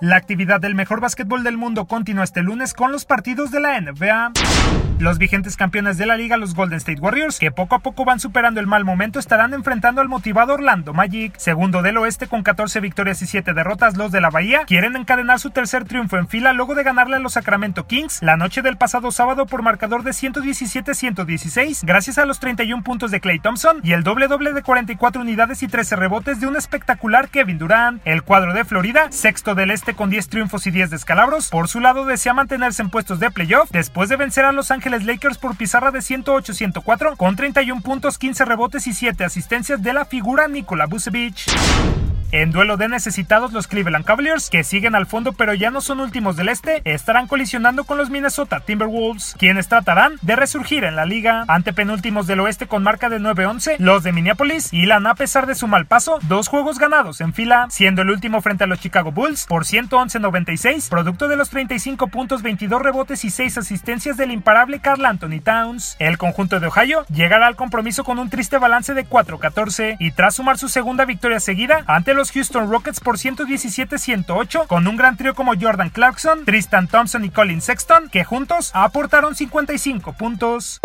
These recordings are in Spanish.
La actividad del mejor básquetbol del mundo continúa este lunes con los partidos de la NBA. Los vigentes campeones de la liga, los Golden State Warriors, que poco a poco van superando el mal momento, estarán enfrentando al motivado Orlando Magic. Segundo del oeste con 14 victorias y 7 derrotas, los de la Bahía quieren encadenar su tercer triunfo en fila luego de ganarle a los Sacramento Kings la noche del pasado sábado por marcador de 117-116, gracias a los 31 puntos de Clay Thompson y el doble doble de 44 unidades y 13 rebotes de un espectacular Kevin Durant. El cuadro de Florida, sexto del este con 10 triunfos y 10 descalabros, por su lado desea mantenerse en puestos de playoff después de vencer a Los Ángeles Lakers por pizarra de 108-104 con 31 puntos, 15 rebotes y 7 asistencias de la figura Nikola Vucevic. En duelo de necesitados, los Cleveland Cavaliers, que siguen al fondo pero ya no son últimos del este, estarán colisionando con los Minnesota Timberwolves, quienes tratarán de resurgir en la liga. Ante penúltimos del oeste con marca de 9-11, los de Minneapolis hilan a pesar de su mal paso dos juegos ganados en fila, siendo el último frente a los Chicago Bulls por 111-96, producto de los 35 puntos, 22 rebotes y 6 asistencias del imparable Carl Anthony Towns. El conjunto de Ohio llegará al compromiso con un triste balance de 4-14 y tras sumar su segunda victoria seguida ante los Houston Rockets por 117-108 con un gran trío como Jordan Clarkson, Tristan Thompson y Colin Sexton que juntos aportaron 55 puntos.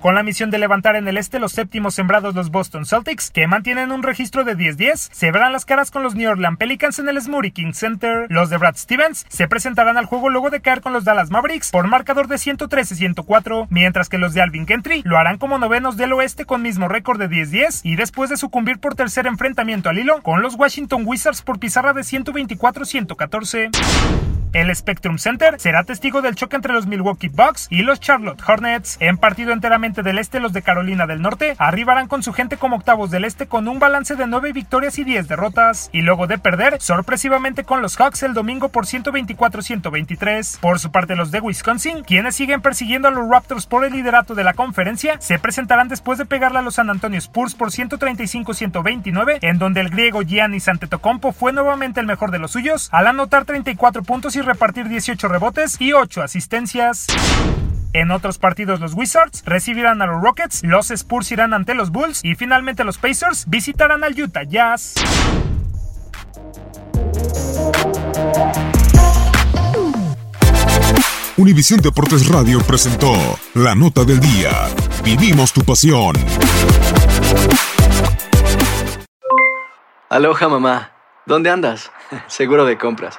Con la misión de levantar en el este los séptimos sembrados los Boston Celtics, que mantienen un registro de 10-10, se verán las caras con los New Orleans Pelicans en el Smoothie King Center. Los de Brad Stevens se presentarán al juego luego de caer con los Dallas Mavericks por marcador de 113-104, mientras que los de Alvin Gentry lo harán como novenos del oeste con mismo récord de 10-10 y después de sucumbir por tercer enfrentamiento al hilo con los Washington Wizards por pizarra de 124-114. El Spectrum Center será testigo del choque entre los Milwaukee Bucks y los Charlotte Hornets. En partido enteramente del este, los de Carolina del Norte arribarán con su gente como octavos del este con un balance de 9 victorias y 10 derrotas. Y luego de perder sorpresivamente con los Hawks el domingo por 124-123. Por su parte, los de Wisconsin, quienes siguen persiguiendo a los Raptors por el liderato de la conferencia, se presentarán después de pegarle a los San Antonio Spurs por 135-129, en donde el griego Giannis Antetokounmpo fue nuevamente el mejor de los suyos al anotar 34 puntos y y repartir 18 rebotes y 8 asistencias. En otros partidos los Wizards recibirán a los Rockets, los Spurs irán ante los Bulls y finalmente los Pacers visitarán al Utah Jazz. Univisión Deportes Radio presentó la nota del día. Vivimos tu pasión. Aloha mamá, ¿dónde andas? Seguro de compras